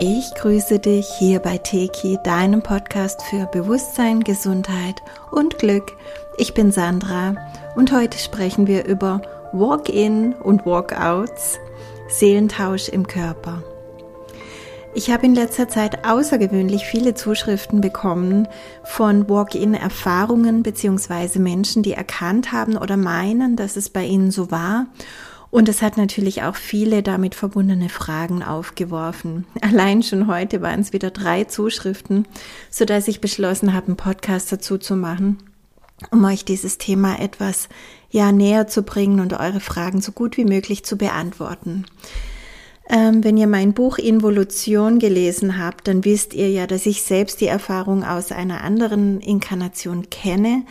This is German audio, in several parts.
Ich grüße dich hier bei Teki, deinem Podcast für Bewusstsein, Gesundheit und Glück. Ich bin Sandra und heute sprechen wir über Walk-in und Walk-outs, Seelentausch im Körper. Ich habe in letzter Zeit außergewöhnlich viele Zuschriften bekommen von Walk-in-Erfahrungen beziehungsweise Menschen, die erkannt haben oder meinen, dass es bei ihnen so war und es hat natürlich auch viele damit verbundene Fragen aufgeworfen. Allein schon heute waren es wieder drei Zuschriften, so dass ich beschlossen habe, einen Podcast dazu zu machen, um euch dieses Thema etwas ja näher zu bringen und eure Fragen so gut wie möglich zu beantworten. Ähm, wenn ihr mein Buch Involution gelesen habt, dann wisst ihr ja, dass ich selbst die Erfahrung aus einer anderen Inkarnation kenne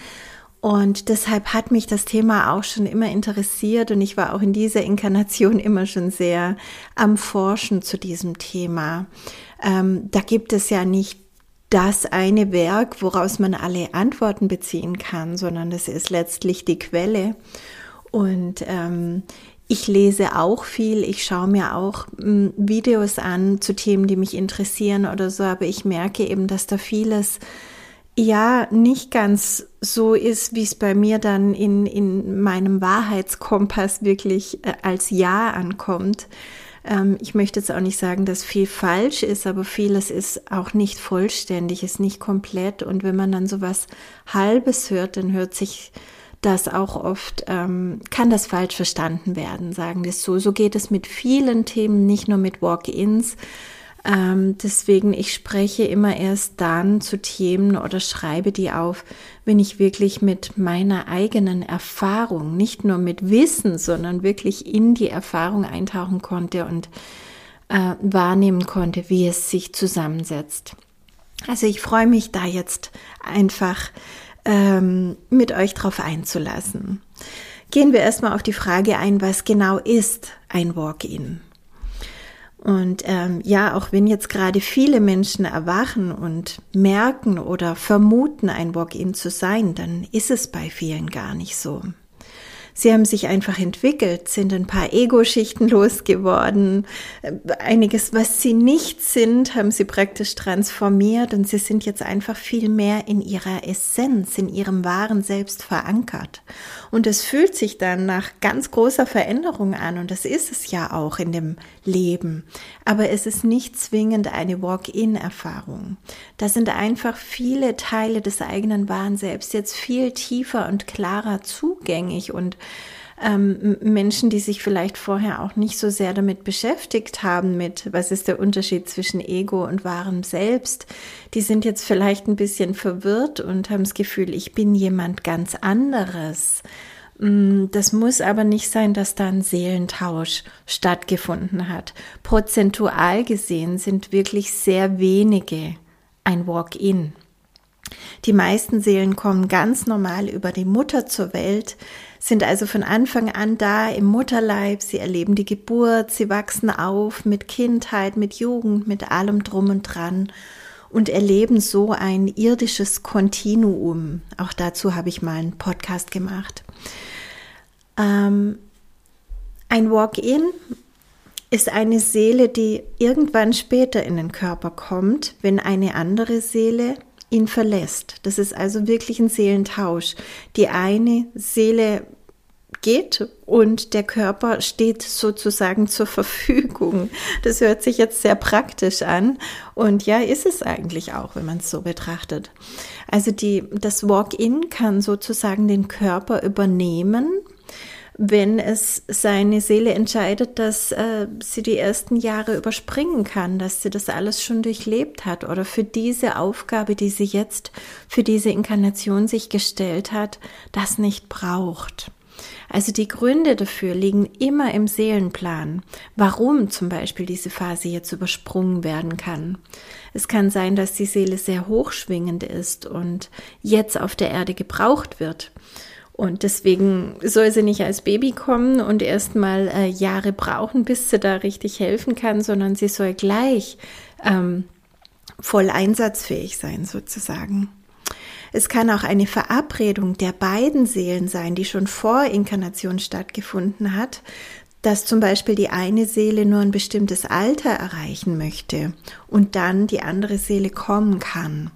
und deshalb hat mich das Thema auch schon immer interessiert und ich war auch in dieser Inkarnation immer schon sehr am Forschen zu diesem Thema. Ähm, da gibt es ja nicht das eine Werk, woraus man alle Antworten beziehen kann, sondern das ist letztlich die Quelle. Und ähm, ich lese auch viel, ich schaue mir auch m, hm, Videos an zu Themen, die mich interessieren oder so, aber ich merke eben, dass da vieles ja nicht ganz so ist, wie es bei mir dann in, in meinem Wahrheitskompass wirklich äh, als Ja ankommt. Ähm, ich möchte jetzt auch nicht sagen, dass viel falsch ist, aber vieles ist auch nicht vollständig, ist nicht komplett. Und wenn man dann so was Halbes hört, dann hört sich das auch oft, ähm, kann das falsch verstanden werden, sagen wir es so. So geht es mit vielen Themen, nicht nur mit Walk-ins, ähm, deswegen, ich spreche immer erst dann zu Themen oder schreibe die auf, wenn ich wirklich mit meiner eigenen Erfahrung, nicht nur mit Wissen, sondern wirklich in die Erfahrung eintauchen konnte und äh, wahrnehmen konnte, wie es sich zusammensetzt. Also ich freue mich da jetzt einfach ähm, mit euch drauf einzulassen. Gehen wir erstmal auf die Frage ein, was genau ist ein Walk-in? Und ähm, ja, auch wenn jetzt gerade viele Menschen erwachen und merken oder vermuten, ein Walk-in zu sein, dann ist es bei vielen gar nicht so. Sie haben sich einfach entwickelt, sind ein paar Ego-Schichten losgeworden. Einiges, was sie nicht sind, haben sie praktisch transformiert und sie sind jetzt einfach viel mehr in ihrer Essenz, in ihrem wahren Selbst verankert. Und es fühlt sich dann nach ganz großer Veränderung an und das ist es ja auch in dem Leben. Aber es ist nicht zwingend eine Walk-in-Erfahrung. Da sind einfach viele Teile des eigenen wahren jetzt viel tiefer und klarer zugänglich und ähm, Menschen, die sich vielleicht vorher auch nicht so sehr damit beschäftigt haben, mit was ist der Unterschied zwischen Ego und wahrem Selbst, die sind jetzt vielleicht ein bisschen verwirrt und haben das Gefühl, ich bin jemand ganz anderes. Das muss aber nicht sein, dass da ein Seelentausch stattgefunden hat. Prozentual gesehen sind wirklich sehr wenige ein Walk-in. Die meisten Seelen kommen ganz normal über die Mutter zur Welt, sind also von Anfang an da im Mutterleib, sie erleben die Geburt, sie wachsen auf mit Kindheit, mit Jugend, mit allem drum und dran und erleben so ein irdisches Kontinuum. Auch dazu habe ich mal einen Podcast gemacht. Ähm, ein Walk-in ist eine Seele, die irgendwann später in den Körper kommt, wenn eine andere Seele ihn verlässt. Das ist also wirklich ein Seelentausch. Die eine Seele geht und der Körper steht sozusagen zur Verfügung. Das hört sich jetzt sehr praktisch an und ja, ist es eigentlich auch, wenn man es so betrachtet. Also die, das Walk-in kann sozusagen den Körper übernehmen wenn es seine Seele entscheidet, dass äh, sie die ersten Jahre überspringen kann, dass sie das alles schon durchlebt hat oder für diese Aufgabe, die sie jetzt für diese Inkarnation sich gestellt hat, das nicht braucht. Also die Gründe dafür liegen immer im Seelenplan, warum zum Beispiel diese Phase jetzt übersprungen werden kann. Es kann sein, dass die Seele sehr hochschwingend ist und jetzt auf der Erde gebraucht wird und deswegen soll sie nicht als Baby kommen und erstmal äh, Jahre brauchen, bis sie da richtig helfen kann, sondern sie soll gleich ähm, voll einsatzfähig sein, sozusagen. Es kann auch eine Verabredung der beiden Seelen sein, die schon vor Inkarnation stattgefunden hat, dass zum Beispiel die eine Seele nur ein bestimmtes Alter erreichen möchte und dann die andere Seele kommen kann.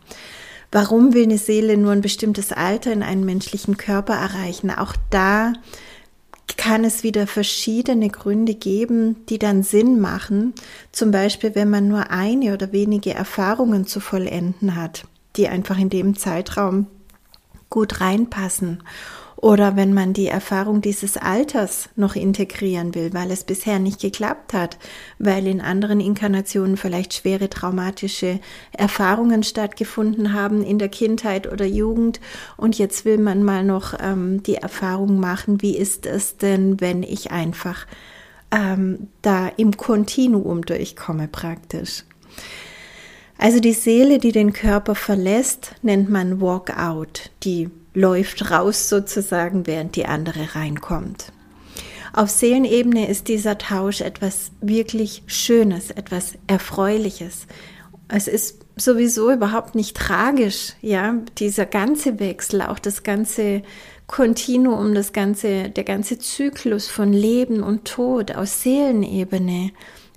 Warum will eine Seele nur ein bestimmtes Alter in einen menschlichen Körper erreichen? Auch da kann es wieder verschiedene Gründe geben, die dann Sinn machen. Zum Beispiel, wenn man nur eine oder wenige Erfahrungen zu vollenden hat, die einfach in dem Zeitraum gut reinpassen oder wenn man die Erfahrung dieses Alters noch integrieren will, weil es bisher nicht geklappt hat, weil in anderen Inkarnationen vielleicht schwere traumatische Erfahrungen stattgefunden haben in der Kindheit oder Jugend. Und jetzt will man mal noch ähm, die Erfahrung machen, wie ist es denn, wenn ich einfach ähm, da im Kontinuum durchkomme praktisch. Also die Seele, die den Körper verlässt, nennt man Walk-out, die läuft raus sozusagen, während die andere reinkommt. Auf Seelenebene ist dieser Tausch etwas wirklich Schönes, etwas Erfreuliches. Es ist sowieso überhaupt nicht tragisch, ja, dieser ganze Wechsel, auch das ganze Kontinuum, das ganze, der ganze Zyklus von Leben und Tod aus Seelenebene,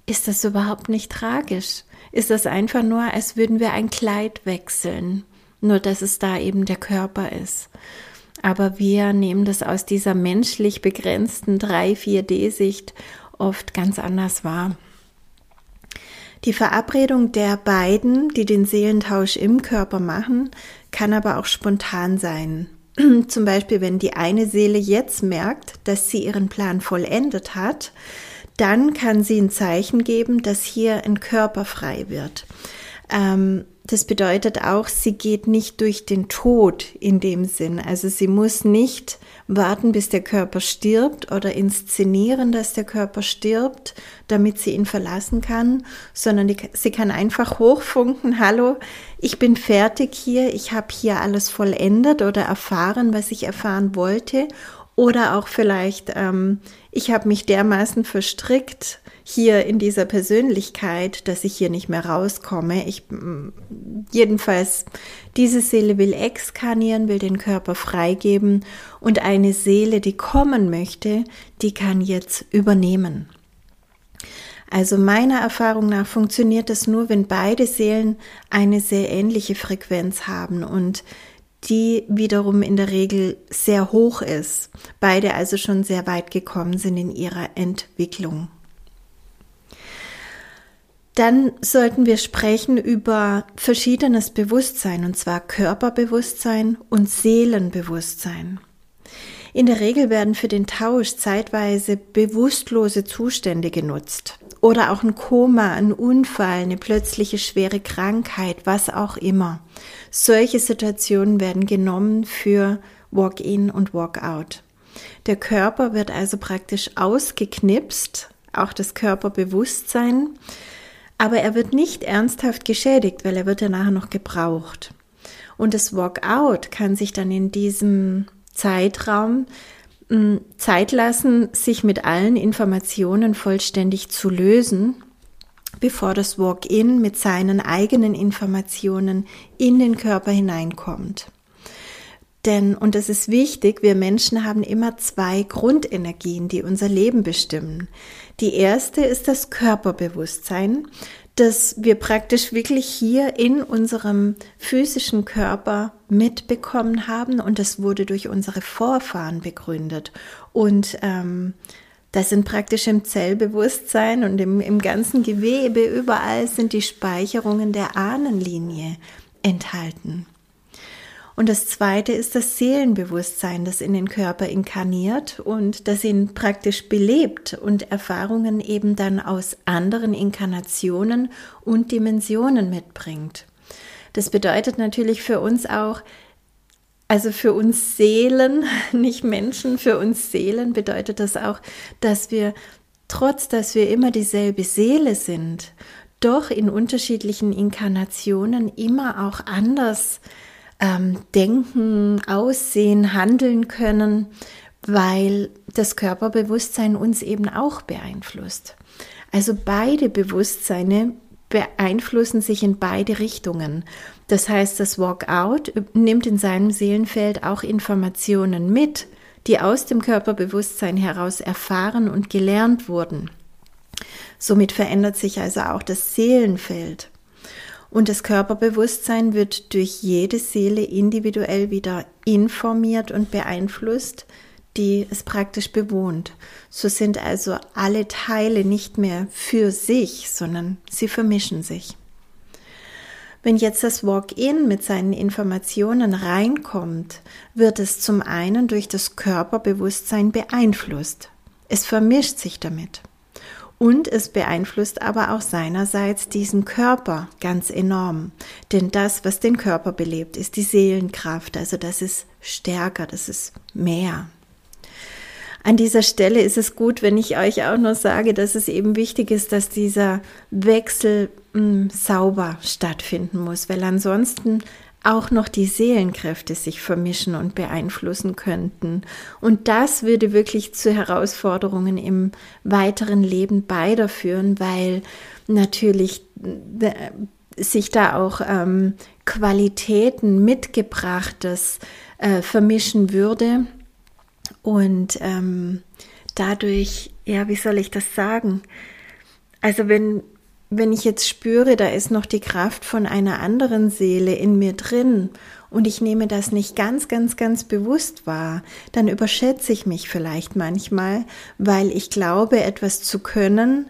ist das überhaupt nicht tragisch. Ist das einfach nur, als würden wir ein Kleid wechseln nur dass es da eben der Körper ist. Aber wir nehmen das aus dieser menschlich begrenzten 3-4D-Sicht oft ganz anders wahr. Die Verabredung der beiden, die den Seelentausch im Körper machen, kann aber auch spontan sein. Zum Beispiel, wenn die eine Seele jetzt merkt, dass sie ihren Plan vollendet hat, dann kann sie ein Zeichen geben, dass hier ein Körper frei wird. Ähm, das bedeutet auch, sie geht nicht durch den Tod in dem Sinn. Also sie muss nicht warten, bis der Körper stirbt oder inszenieren, dass der Körper stirbt, damit sie ihn verlassen kann, sondern die, sie kann einfach hochfunken, hallo, ich bin fertig hier, ich habe hier alles vollendet oder erfahren, was ich erfahren wollte. Oder auch vielleicht, ähm, ich habe mich dermaßen verstrickt, hier in dieser Persönlichkeit, dass ich hier nicht mehr rauskomme. Ich, mm, jedenfalls, diese Seele will exkarnieren, will den Körper freigeben und eine Seele, die kommen möchte, die kann jetzt übernehmen. Also meiner Erfahrung nach funktioniert das nur, wenn beide Seelen eine sehr ähnliche Frequenz haben und die wiederum in der Regel sehr hoch ist. Beide also schon sehr weit gekommen sind in ihrer Entwicklung. Dann sollten wir sprechen über verschiedenes Bewusstsein, und zwar Körperbewusstsein und Seelenbewusstsein. In der Regel werden für den Tausch zeitweise bewusstlose Zustände genutzt oder auch ein Koma, ein Unfall, eine plötzliche schwere Krankheit, was auch immer. Solche Situationen werden genommen für Walk-in und Walk-out. Der Körper wird also praktisch ausgeknipst, auch das Körperbewusstsein, aber er wird nicht ernsthaft geschädigt, weil er wird ja nachher noch gebraucht. Und das Walkout kann sich dann in diesem Zeitraum Zeit lassen, sich mit allen Informationen vollständig zu lösen, bevor das Walk-in mit seinen eigenen Informationen in den Körper hineinkommt. Denn, und das ist wichtig, wir Menschen haben immer zwei Grundenergien, die unser Leben bestimmen. Die erste ist das Körperbewusstsein, das wir praktisch wirklich hier in unserem physischen Körper mitbekommen haben und das wurde durch unsere Vorfahren begründet. Und ähm, das sind praktisch im Zellbewusstsein und im, im ganzen Gewebe, überall sind die Speicherungen der Ahnenlinie enthalten. Und das zweite ist das Seelenbewusstsein, das in den Körper inkarniert und das ihn praktisch belebt und Erfahrungen eben dann aus anderen Inkarnationen und Dimensionen mitbringt. Das bedeutet natürlich für uns auch, also für uns Seelen, nicht Menschen, für uns Seelen bedeutet das auch, dass wir, trotz dass wir immer dieselbe Seele sind, doch in unterschiedlichen Inkarnationen immer auch anders ähm, denken, aussehen, handeln können, weil das Körperbewusstsein uns eben auch beeinflusst. Also beide Bewusstseine beeinflussen sich in beide Richtungen. Das heißt, das Walkout nimmt in seinem Seelenfeld auch Informationen mit, die aus dem Körperbewusstsein heraus erfahren und gelernt wurden. Somit verändert sich also auch das Seelenfeld. Und das Körperbewusstsein wird durch jede Seele individuell wieder informiert und beeinflusst, die es praktisch bewohnt. So sind also alle Teile nicht mehr für sich, sondern sie vermischen sich. Wenn jetzt das Walk-in mit seinen Informationen reinkommt, wird es zum einen durch das Körperbewusstsein beeinflusst. Es vermischt sich damit. Und es beeinflusst aber auch seinerseits diesen Körper ganz enorm. Denn das, was den Körper belebt, ist die Seelenkraft. Also das ist stärker, das ist mehr. An dieser Stelle ist es gut, wenn ich euch auch noch sage, dass es eben wichtig ist, dass dieser Wechsel mh, hm, sauber stattfinden muss, weil ansonsten auch noch die Seelenkräfte sich vermischen und beeinflussen könnten. Und das würde wirklich zu Herausforderungen im weiteren Leben beider führen, weil natürlich äh, sich da auch ähm, Qualitäten mitgebrachtes äh, vermischen würde und ähm, dadurch, ja, wie soll ich das sagen? Also wenn wenn ich jetzt spüre, da ist noch die Kraft von einer anderen Seele in mir drin und ich nehme das nicht ganz, ganz, ganz bewusst wahr, dann überschätze ich mich vielleicht manchmal, weil ich glaube, etwas zu können,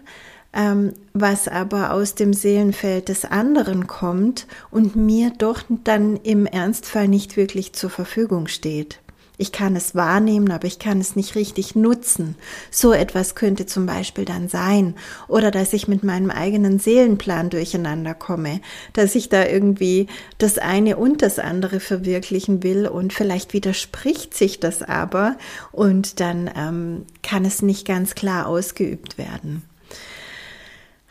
ähm, was aber aus dem Seelenfeld des anderen kommt und mir doch dann im Ernstfall nicht wirklich zur Verfügung steht. Ich kann es wahrnehmen, aber ich kann es nicht richtig nutzen. So etwas könnte zum Beispiel dann sein. Oder dass ich mit meinem eigenen Seelenplan durcheinander komme, dass ich da irgendwie das eine und das andere verwirklichen will und vielleicht widerspricht sich das aber und dann ähm, kann es nicht ganz klar ausgeübt werden.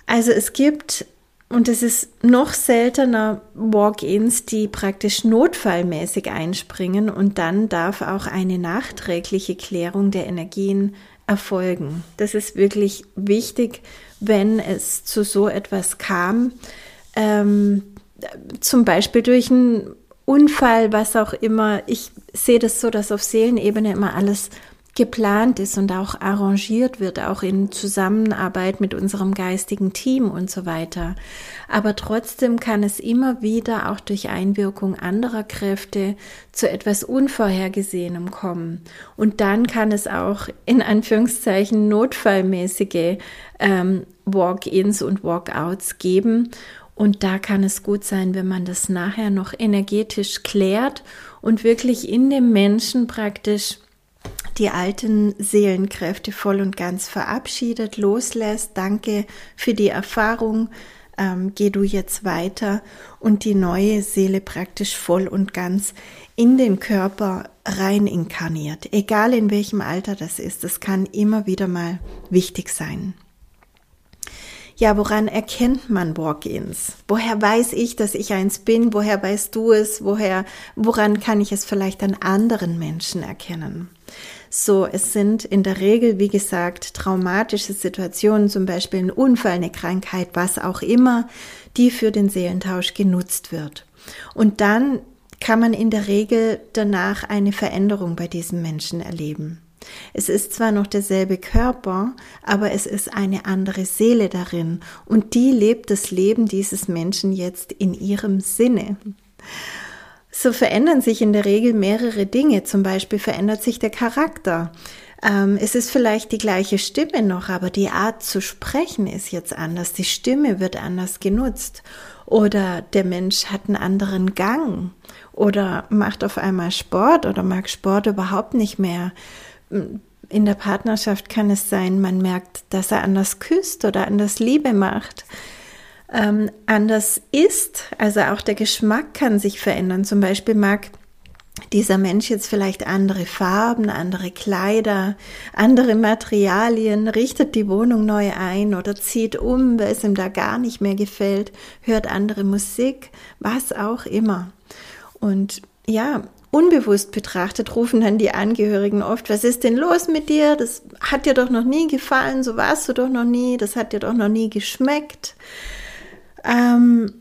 Also es gibt und es ist noch seltener Walk-ins, die praktisch notfallmäßig einspringen und dann darf auch eine nachträgliche Klärung der Energien erfolgen. Das ist wirklich wichtig, wenn es zu so etwas kam, ähm, zum Beispiel durch einen Unfall, was auch immer. Ich sehe das so, dass auf Seelenebene immer alles geplant ist und auch arrangiert wird, auch in Zusammenarbeit mit unserem geistigen Team und so weiter. Aber trotzdem kann es immer wieder auch durch Einwirkung anderer Kräfte zu etwas Unvorhergesehenem kommen. Und dann kann es auch in Anführungszeichen notfallmäßige ähm, Walk-ins und Walk-outs geben. Und da kann es gut sein, wenn man das nachher noch energetisch klärt und wirklich in dem Menschen praktisch die alten Seelenkräfte voll und ganz verabschiedet, loslässt. Danke für die Erfahrung. Ähm, geh du jetzt weiter und die neue Seele praktisch voll und ganz in den Körper rein inkarniert. Egal in welchem Alter das ist, das kann immer wieder mal wichtig sein. Ja, woran erkennt man Walk-ins? Woher weiß ich, dass ich eins bin? Woher weißt du es? Woher, woran kann ich es vielleicht an anderen Menschen erkennen? So, es sind in der Regel, wie gesagt, traumatische Situationen, zum Beispiel ein Unfall, eine Krankheit, was auch immer, die für den Seelentausch genutzt wird. Und dann kann man in der Regel danach eine Veränderung bei diesem Menschen erleben. Es ist zwar noch derselbe Körper, aber es ist eine andere Seele darin und die lebt das Leben dieses Menschen jetzt in ihrem Sinne. So verändern sich in der Regel mehrere Dinge. Zum Beispiel verändert sich der Charakter. Ähm, es ist vielleicht die gleiche Stimme noch, aber die Art zu sprechen ist jetzt anders. Die Stimme wird anders genutzt. Oder der Mensch hat einen anderen Gang. Oder macht auf einmal Sport oder mag Sport überhaupt nicht mehr. In der Partnerschaft kann es sein, man merkt, dass er anders küsst oder anders Liebe macht ähm, anders ist. Also auch der Geschmack kann sich verändern. Zum Beispiel mag dieser Mensch jetzt vielleicht andere Farben, andere Kleider, andere Materialien, richtet die Wohnung neu ein oder zieht um, weil es ihm da gar nicht mehr gefällt, hört andere Musik, was auch immer. Und ja, unbewusst betrachtet rufen dann die Angehörigen oft, was ist denn los mit dir? Das hat dir doch noch nie gefallen, so warst du doch noch nie, das hat dir doch noch nie geschmeckt. Ähm,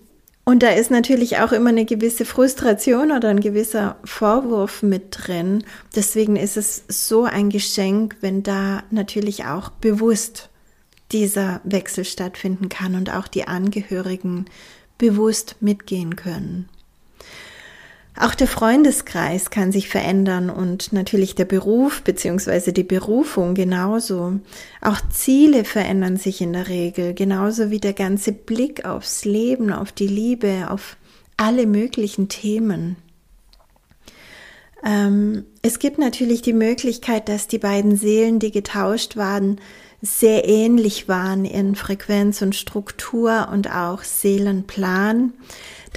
Und da ist natürlich auch immer eine gewisse Frustration oder ein gewisser Vorwurf mit drin. Deswegen ist es so ein Geschenk, wenn da natürlich auch bewusst dieser Wechsel stattfinden kann und auch die Angehörigen bewusst mitgehen können. Auch der Freundeskreis kann sich verändern und natürlich der Beruf beziehungsweise die Berufung genauso. Auch Ziele verändern sich in der Regel, genauso wie der ganze Blick aufs Leben, auf die Liebe, auf alle möglichen Themen. Ähm, es gibt natürlich die Möglichkeit, dass die beiden Seelen, die getauscht waren, sehr ähnlich waren in Frequenz und Struktur und auch Seelenplan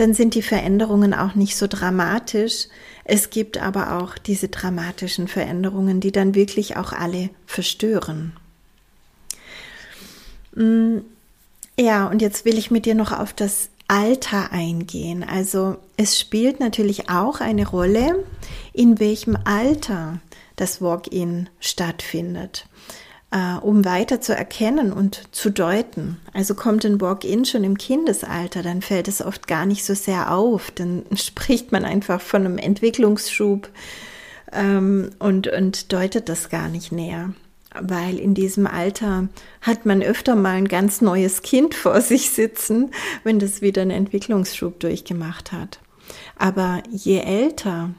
dann sind die Veränderungen auch nicht so dramatisch. Es gibt aber auch diese dramatischen Veränderungen, die dann wirklich auch alle verstören. Mm, ja, und jetzt will ich mit dir noch auf das Alter eingehen. Also es spielt natürlich auch eine Rolle, in welchem Alter das Walk-in stattfindet äh, um weiter zu erkennen und zu deuten. Also kommt ein Walk-in schon im Kindesalter, dann fällt es oft gar nicht so sehr auf. Dann spricht man einfach von einem Entwicklungsschub ähm, und, und deutet das gar nicht näher. Weil in diesem Alter hat man öfter mal ein ganz neues Kind vor sich sitzen, wenn das wieder einen Entwicklungsschub durchgemacht hat. Aber je älter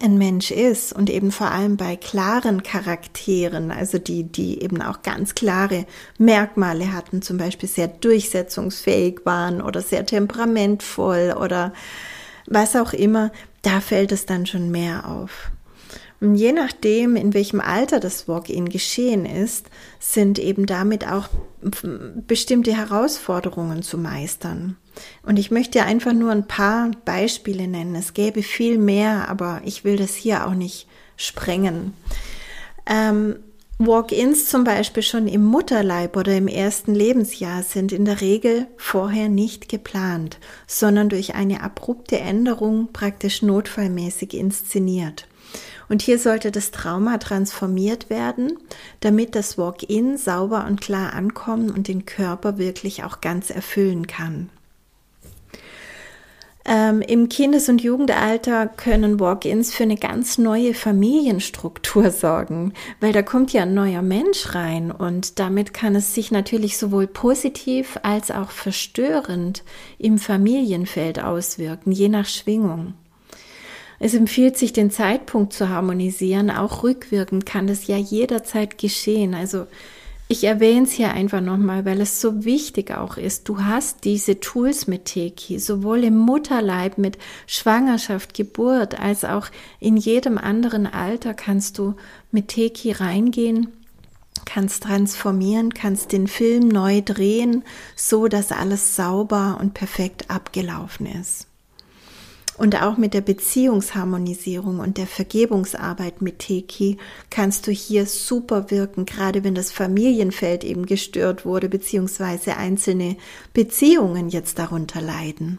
ein Mensch ist und eben vor allem bei klaren Charakteren, also die, die eben auch ganz klare Merkmale hatten, zum Beispiel sehr durchsetzungsfähig waren oder sehr temperamentvoll oder was auch immer, da fällt es dann schon mehr auf. Und je nachdem, in welchem Alter das Walk-in geschehen ist, sind eben damit auch bestimmte Herausforderungen zu meistern. Und ich möchte einfach nur ein paar Beispiele nennen. Es gäbe viel mehr, aber ich will das hier auch nicht sprengen. Ähm, Walk-ins zum Beispiel schon im Mutterleib oder im ersten Lebensjahr sind in der Regel vorher nicht geplant, sondern durch eine abrupte Änderung praktisch notfallmäßig inszeniert. Und hier sollte das Trauma transformiert werden, damit das Walk-in sauber und klar ankommen und den Körper wirklich auch ganz erfüllen kann. Ähm, Im Kindes- und Jugendalter können Walk-ins für eine ganz neue Familienstruktur sorgen, weil da kommt ja ein neuer Mensch rein und damit kann es sich natürlich sowohl positiv als auch verstörend im Familienfeld auswirken, je nach Schwingung. Es empfiehlt sich, den Zeitpunkt zu harmonisieren. Auch rückwirkend kann das ja jederzeit geschehen. Also ich erwähne es hier einfach nochmal, weil es so wichtig auch ist. Du hast diese Tools mit Teki, sowohl im Mutterleib mit Schwangerschaft, Geburt, als auch in jedem anderen Alter kannst du mit Teki reingehen kannst transformieren, kannst den Film neu drehen, so dass alles sauber und perfekt abgelaufen ist. Und auch mit der Beziehungsharmonisierung und der Vergebungsarbeit mit Teki kannst du hier super wirken, gerade wenn das Familienfeld eben gestört wurde, beziehungsweise einzelne Beziehungen jetzt darunter leiden.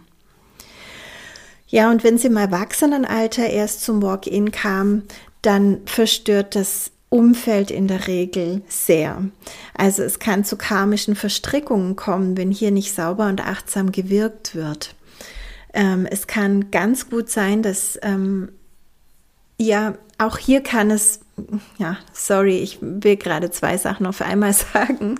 Ja, und wenn sie im Erwachsenenalter erst zum Walk-in kam, dann verstört das Umfeld in der Regel sehr. Also es kann zu karmischen Verstrickungen kommen, wenn hier nicht sauber und achtsam gewirkt wird. Ähm, es kann ganz gut sein, dass ähm, ja, auch hier kann es, ja, sorry, ich will gerade zwei Sachen auf einmal sagen.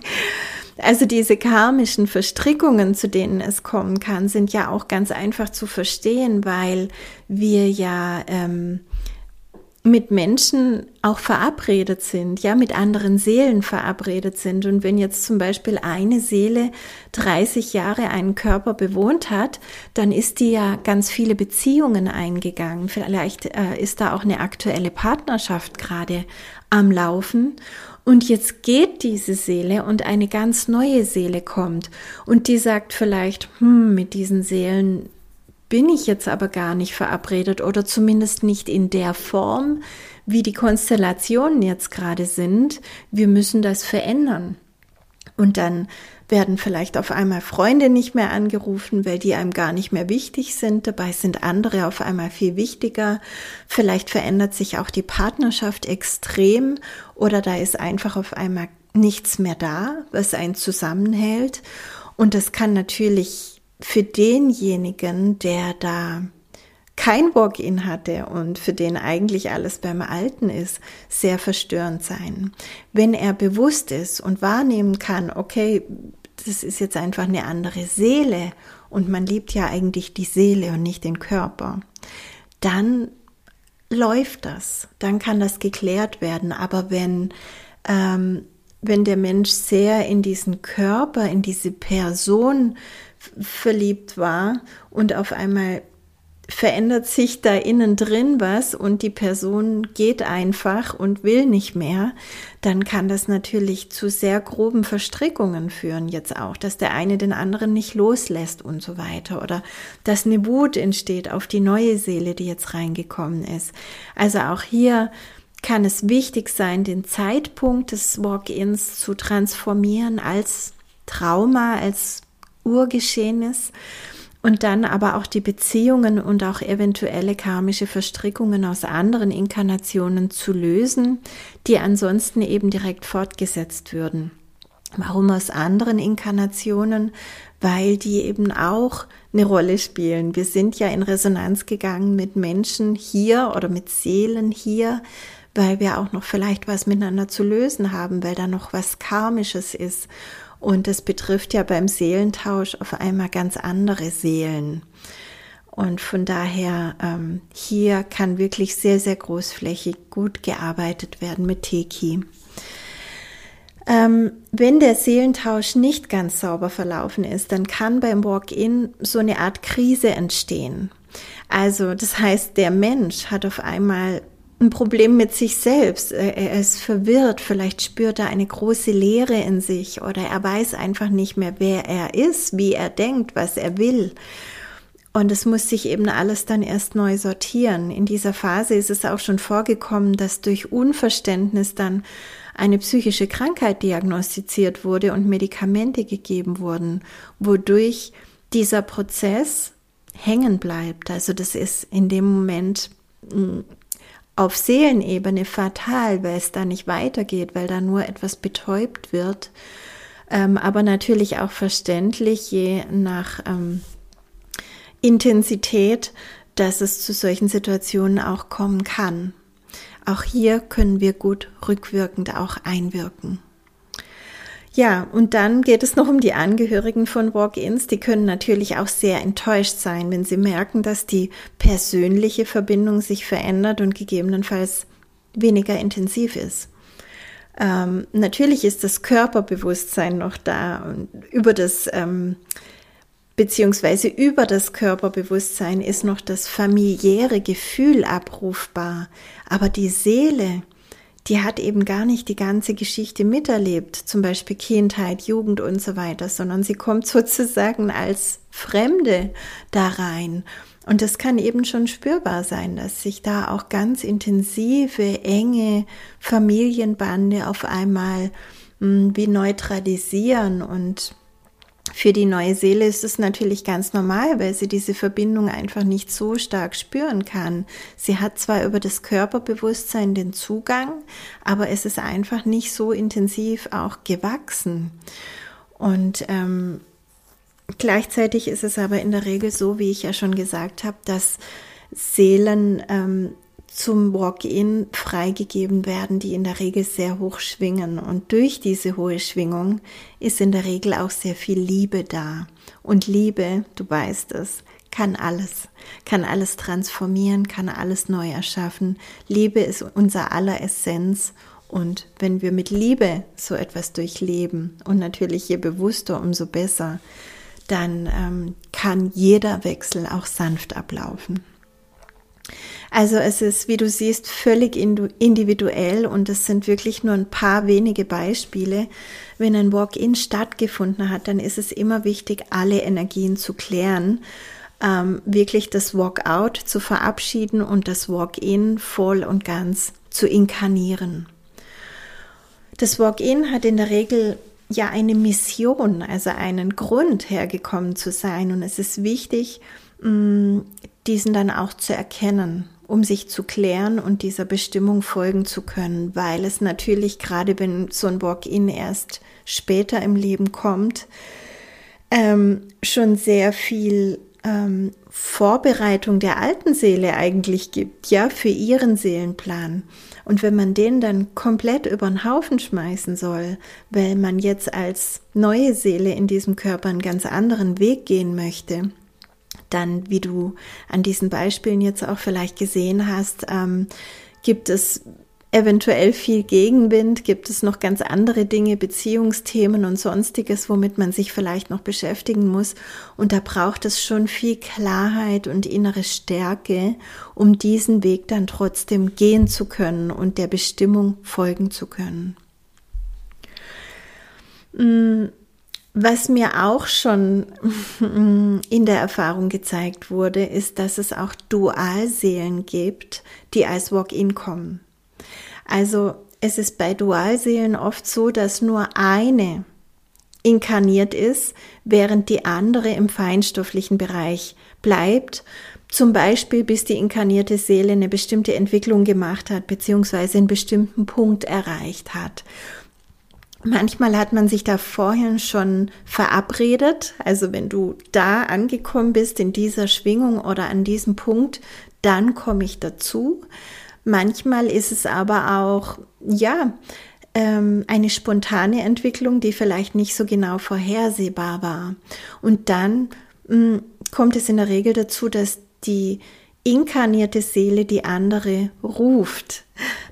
Also diese karmischen Verstrickungen, zu denen es kommen kann, sind ja auch ganz einfach zu verstehen, weil wir ja ähm, mit Menschen auch verabredet sind, ja, mit anderen Seelen verabredet sind. Und wenn jetzt zum Beispiel eine Seele 30 Jahre einen Körper bewohnt hat, dann ist die ja ganz viele Beziehungen eingegangen. Vielleicht äh, ist da auch eine aktuelle Partnerschaft gerade am Laufen. Und jetzt geht diese Seele und eine ganz neue Seele kommt und die sagt vielleicht, hm, mit diesen Seelen bin ich jetzt aber gar nicht verabredet oder zumindest nicht in der Form, wie die Konstellationen jetzt gerade sind. Wir müssen das verändern. Und dann werden vielleicht auf einmal Freunde nicht mehr angerufen, weil die einem gar nicht mehr wichtig sind. Dabei sind andere auf einmal viel wichtiger. Vielleicht verändert sich auch die Partnerschaft extrem oder da ist einfach auf einmal nichts mehr da, was einen zusammenhält. Und das kann natürlich für denjenigen, der da kein Walk-in hatte und für den eigentlich alles beim Alten ist, sehr verstörend sein. Wenn er bewusst ist und wahrnehmen kann, okay, das ist jetzt einfach eine andere Seele und man liebt ja eigentlich die Seele und nicht den Körper, dann läuft das, dann kann das geklärt werden. Aber wenn, ähm, wenn der Mensch sehr in diesen Körper, in diese Person verliebt war und auf einmal verändert sich da innen drin was und die Person geht einfach und will nicht mehr, dann kann das natürlich zu sehr groben Verstrickungen führen jetzt auch, dass der eine den anderen nicht loslässt und so weiter oder dass eine Wut entsteht auf die neue Seele, die jetzt reingekommen ist. Also auch hier kann es wichtig sein, den Zeitpunkt des Walk-ins zu transformieren als Trauma, als Urgeschehenes und dann aber auch die Beziehungen und auch eventuelle karmische Verstrickungen aus anderen Inkarnationen zu lösen, die ansonsten eben direkt fortgesetzt würden. Warum aus anderen Inkarnationen? Weil die eben auch eine Rolle spielen. Wir sind ja in Resonanz gegangen mit Menschen hier oder mit Seelen hier, weil wir auch noch vielleicht was miteinander zu lösen haben, weil da noch was Karmisches ist. Und das betrifft ja beim Seelentausch auf einmal ganz andere Seelen. Und von daher, ähm, hier kann wirklich sehr, sehr großflächig gut gearbeitet werden mit Teki. Ähm, wenn der Seelentausch nicht ganz sauber verlaufen ist, dann kann beim Walk-in so eine Art Krise entstehen. Also das heißt, der Mensch hat auf einmal ein Problem mit sich selbst. Er ist verwirrt, vielleicht spürt er eine große Leere in sich oder er weiß einfach nicht mehr, wer er ist, wie er denkt, was er will. Und es muss sich eben alles dann erst neu sortieren. In dieser Phase ist es auch schon vorgekommen, dass durch Unverständnis dann eine psychische Krankheit diagnostiziert wurde und Medikamente gegeben wurden, wodurch dieser Prozess hängen bleibt. Also das ist in dem Moment hm, auf Seelenebene fatal, weil es da nicht weitergeht, weil da nur etwas betäubt wird. Ähm, aber natürlich auch verständlich, je nach ähm, Intensität, dass es zu solchen Situationen auch kommen kann. Auch hier können wir gut rückwirkend auch einwirken. Ja, und dann geht es noch um die Angehörigen von Walk-ins. Die können natürlich auch sehr enttäuscht sein, wenn sie merken, dass die persönliche Verbindung sich verändert und gegebenenfalls weniger intensiv ist. Ähm, natürlich ist das Körperbewusstsein noch da und über das ähm, beziehungsweise über das Körperbewusstsein ist noch das familiäre Gefühl abrufbar, aber die Seele, die hat eben gar nicht die ganze Geschichte miterlebt, zum Beispiel Kindheit, Jugend und so weiter, sondern sie kommt sozusagen als Fremde da rein. Und das kann eben schon spürbar sein, dass sich da auch ganz intensive, enge Familienbande auf einmal hm, wie neutralisieren und für die neue Seele ist es natürlich ganz normal, weil sie diese Verbindung einfach nicht so stark spüren kann. Sie hat zwar über das Körperbewusstsein den Zugang, aber es ist einfach nicht so intensiv auch gewachsen. Und ähm, gleichzeitig ist es aber in der Regel so, wie ich ja schon gesagt habe, dass Seelen ähm, zum Walk-in freigegeben werden, die in der Regel sehr hoch schwingen. Und durch diese hohe Schwingung ist in der Regel auch sehr viel Liebe da. Und Liebe, du weißt es, kann alles, kann alles transformieren, kann alles neu erschaffen. Liebe ist unser aller Essenz. Und wenn wir mit Liebe so etwas durchleben und natürlich je bewusster, umso besser, dann ähm, kann jeder Wechsel auch sanft ablaufen. Also es ist, wie du siehst, völlig individuell und es sind wirklich nur ein paar wenige Beispiele. Wenn ein Walk-in stattgefunden hat, dann ist es immer wichtig, alle Energien zu klären, ähm, wirklich das Walk-out zu verabschieden und das Walk-in voll und ganz zu inkarnieren. Das Walk-in hat in der Regel ja eine Mission, also einen Grund hergekommen zu sein und es ist wichtig, mm, diesen dann auch zu erkennen um sich zu klären und dieser Bestimmung folgen zu können, weil es natürlich gerade, wenn so ein Walk-in erst später im Leben kommt, ähm, schon sehr viel ähm, Vorbereitung der alten Seele eigentlich gibt, ja, für ihren Seelenplan. Und wenn man den dann komplett über den Haufen schmeißen soll, weil man jetzt als neue Seele in diesem Körper einen ganz anderen Weg gehen möchte, dann, wie du an diesen Beispielen jetzt auch vielleicht gesehen hast, ähm, gibt es eventuell viel Gegenwind? Gibt es noch ganz andere Dinge, Beziehungsthemen und sonstiges, womit man sich vielleicht noch beschäftigen muss? Und da braucht es schon viel Klarheit und innere Stärke, um diesen Weg dann trotzdem gehen zu können und der Bestimmung folgen zu können. Mm, was mir auch schon in der Erfahrung gezeigt wurde, ist, dass es auch Dualseelen gibt, die als Walk-in kommen. Also es ist bei Dualseelen oft so, dass nur eine inkarniert ist, während die andere im feinstofflichen Bereich bleibt, zum Beispiel bis die inkarnierte Seele eine bestimmte Entwicklung gemacht hat, beziehungsweise einen bestimmten Punkt erreicht hat. Manchmal hat man sich da vorher schon verabredet, also wenn du da angekommen bist in dieser Schwingung oder an diesem Punkt, dann komme ich dazu. Manchmal ist es aber auch, ja, ähm, eine spontane Entwicklung, die vielleicht nicht so genau vorhersehbar war. Und dann mh, mm, kommt es in der Regel dazu, dass die inkarnierte Seele die andere ruft.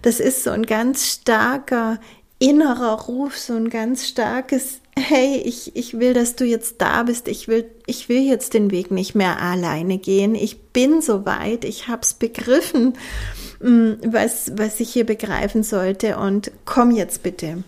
Das ist so ein ganz starker innerer Ruf, so ein ganz starkes, hey, ich, ich will, dass du jetzt da bist, ich will, ich will jetzt den Weg nicht mehr alleine gehen, ich bin soweit, ich hab's begriffen Mm, was, was ich hier begreifen sollte. Und komm jetzt bitte.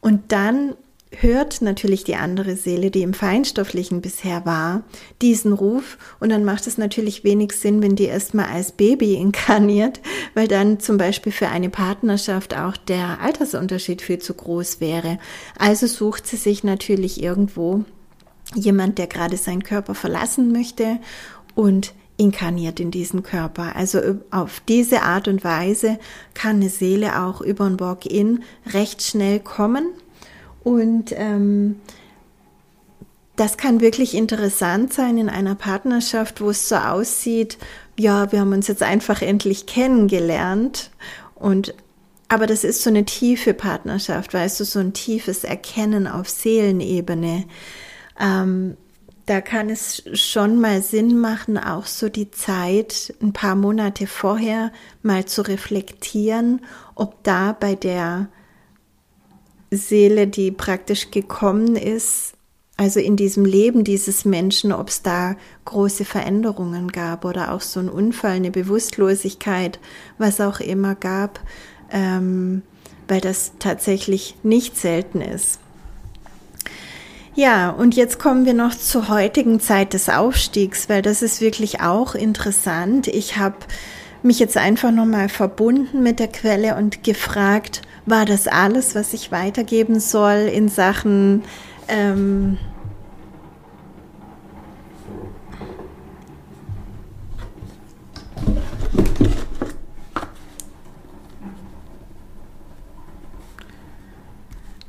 Und dann hört natürlich die andere Seele, die im Feinstofflichen bisher war, diesen Ruf und dann macht es natürlich wenig Sinn, wenn die erstmal als Baby inkarniert, weil dann zum Beispiel für eine Partnerschaft auch der Altersunterschied viel zu groß wäre. Also sucht sie sich natürlich irgendwo jemand, der gerade seinen Körper verlassen möchte und inkarniert in diesen Körper. Also auf diese Art und Weise kann eine Seele auch über ein Walk-in recht schnell kommen und ähm, das kann wirklich interessant sein in einer Partnerschaft, wo es so aussieht, ja, wir haben uns jetzt einfach endlich kennengelernt und aber das ist so eine tiefe Partnerschaft, weißt du, so ein tiefes Erkennen auf Seelenebene. Ähm, da kann es schon mal Sinn machen, auch so die Zeit ein paar Monate vorher mal zu reflektieren, ob da bei der Seele, die praktisch gekommen ist, also in diesem Leben dieses Menschen, ob es da große Veränderungen gab oder auch so ein Unfall, eine Bewusstlosigkeit, was auch immer gab, ähm, weil das tatsächlich nicht selten ist. Ja, und jetzt kommen wir noch zur heutigen Zeit des Aufstiegs, weil das ist wirklich auch interessant. Ich habe mich jetzt einfach nochmal verbunden mit der Quelle und gefragt, war das alles, was ich weitergeben soll in Sachen ähm,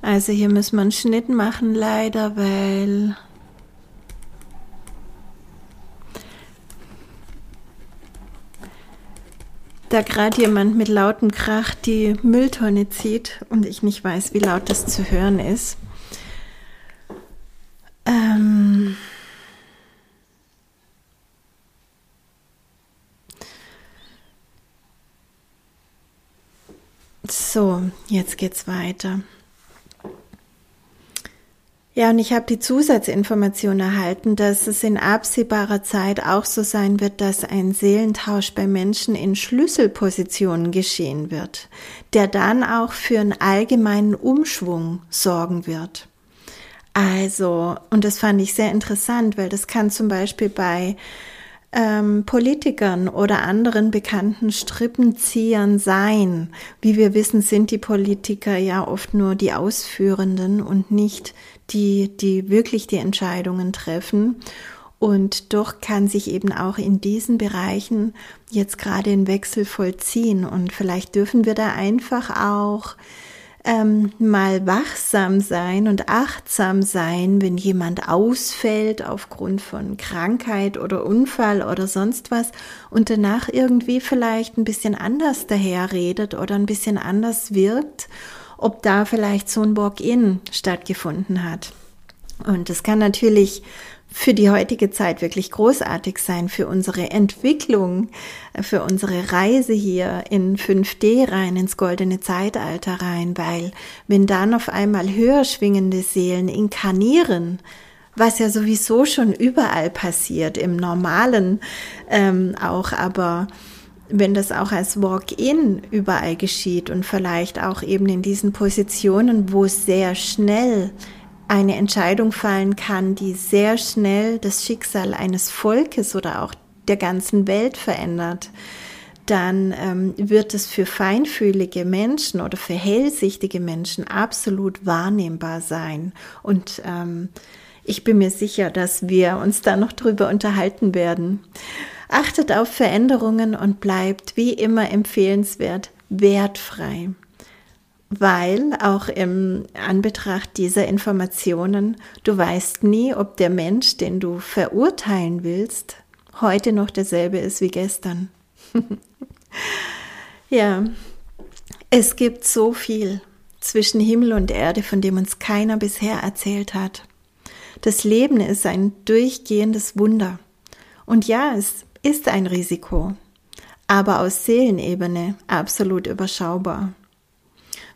Also hier müssen wir einen Schnitt machen leider, weil da gerade jemand mit lautem Krach die Mülltonne zieht und ich nicht weiß, wie laut das zu hören ist. Ähm so, jetzt geht's weiter. Ja, und ich habe die Zusatzinformation erhalten, dass es in absehbarer Zeit auch so sein wird, dass ein Seelentausch bei Menschen in Schlüsselpositionen geschehen wird, der dann auch für einen allgemeinen Umschwung sorgen wird. Also, und das fand ich sehr interessant, weil das kann zum Beispiel bei ähm, Politikern oder anderen bekannten Strippenziehern sein. Wie wir wissen, sind die Politiker ja oft nur die Ausführenden und nicht die, die wirklich die Entscheidungen treffen. Und doch kann sich eben auch in diesen Bereichen jetzt gerade ein Wechsel vollziehen. Und vielleicht dürfen wir da einfach auch ähm, mal wachsam sein und achtsam sein, wenn jemand ausfällt aufgrund von Krankheit oder Unfall oder sonst was und danach irgendwie vielleicht ein bisschen anders daherredet oder ein bisschen anders wirkt, ob da vielleicht so ein Walk-in stattgefunden hat. Und das kann natürlich für die heutige Zeit wirklich großartig sein, für unsere Entwicklung, für unsere Reise hier in 5D rein, ins goldene Zeitalter rein, weil wenn dann auf einmal höher schwingende Seelen inkarnieren, was ja sowieso schon überall passiert, im normalen ähm, auch, aber wenn das auch als Walk-in überall geschieht und vielleicht auch eben in diesen Positionen, wo sehr schnell eine Entscheidung fallen kann, die sehr schnell das Schicksal eines Volkes oder auch der ganzen Welt verändert, dann ähm, wird es für feinfühlige Menschen oder für hellsichtige Menschen absolut wahrnehmbar sein. Und ähm, ich bin mir sicher, dass wir uns da noch drüber unterhalten werden. Achtet auf Veränderungen und bleibt wie immer empfehlenswert wertfrei weil auch im Anbetracht dieser Informationen du weißt nie, ob der Mensch, den du verurteilen willst, heute noch derselbe ist wie gestern. ja, es gibt so viel zwischen Himmel und Erde, von dem uns keiner bisher erzählt hat. Das Leben ist ein durchgehendes Wunder. Und ja, es ist ein Risiko, aber aus Seelenebene absolut überschaubar.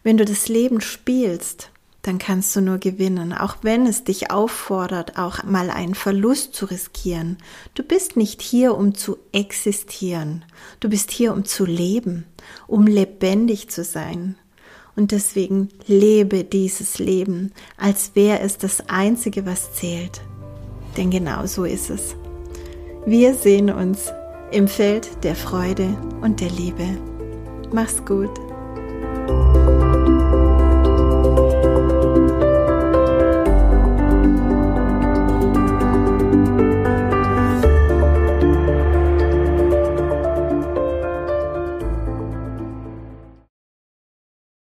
Wenn du das Leben spielst, dann kannst du nur gewinnen, auch wenn es dich auffordert, auch mal einen Verlust zu riskieren. Du bist nicht hier, um zu existieren. Du bist hier, um zu leben, um lebendig zu sein. Und deswegen lebe dieses Leben, als wäre es das Einzige, was zählt. Denn genau so ist es. Wir sehen uns im Feld der Freude und der Liebe. Mach's gut.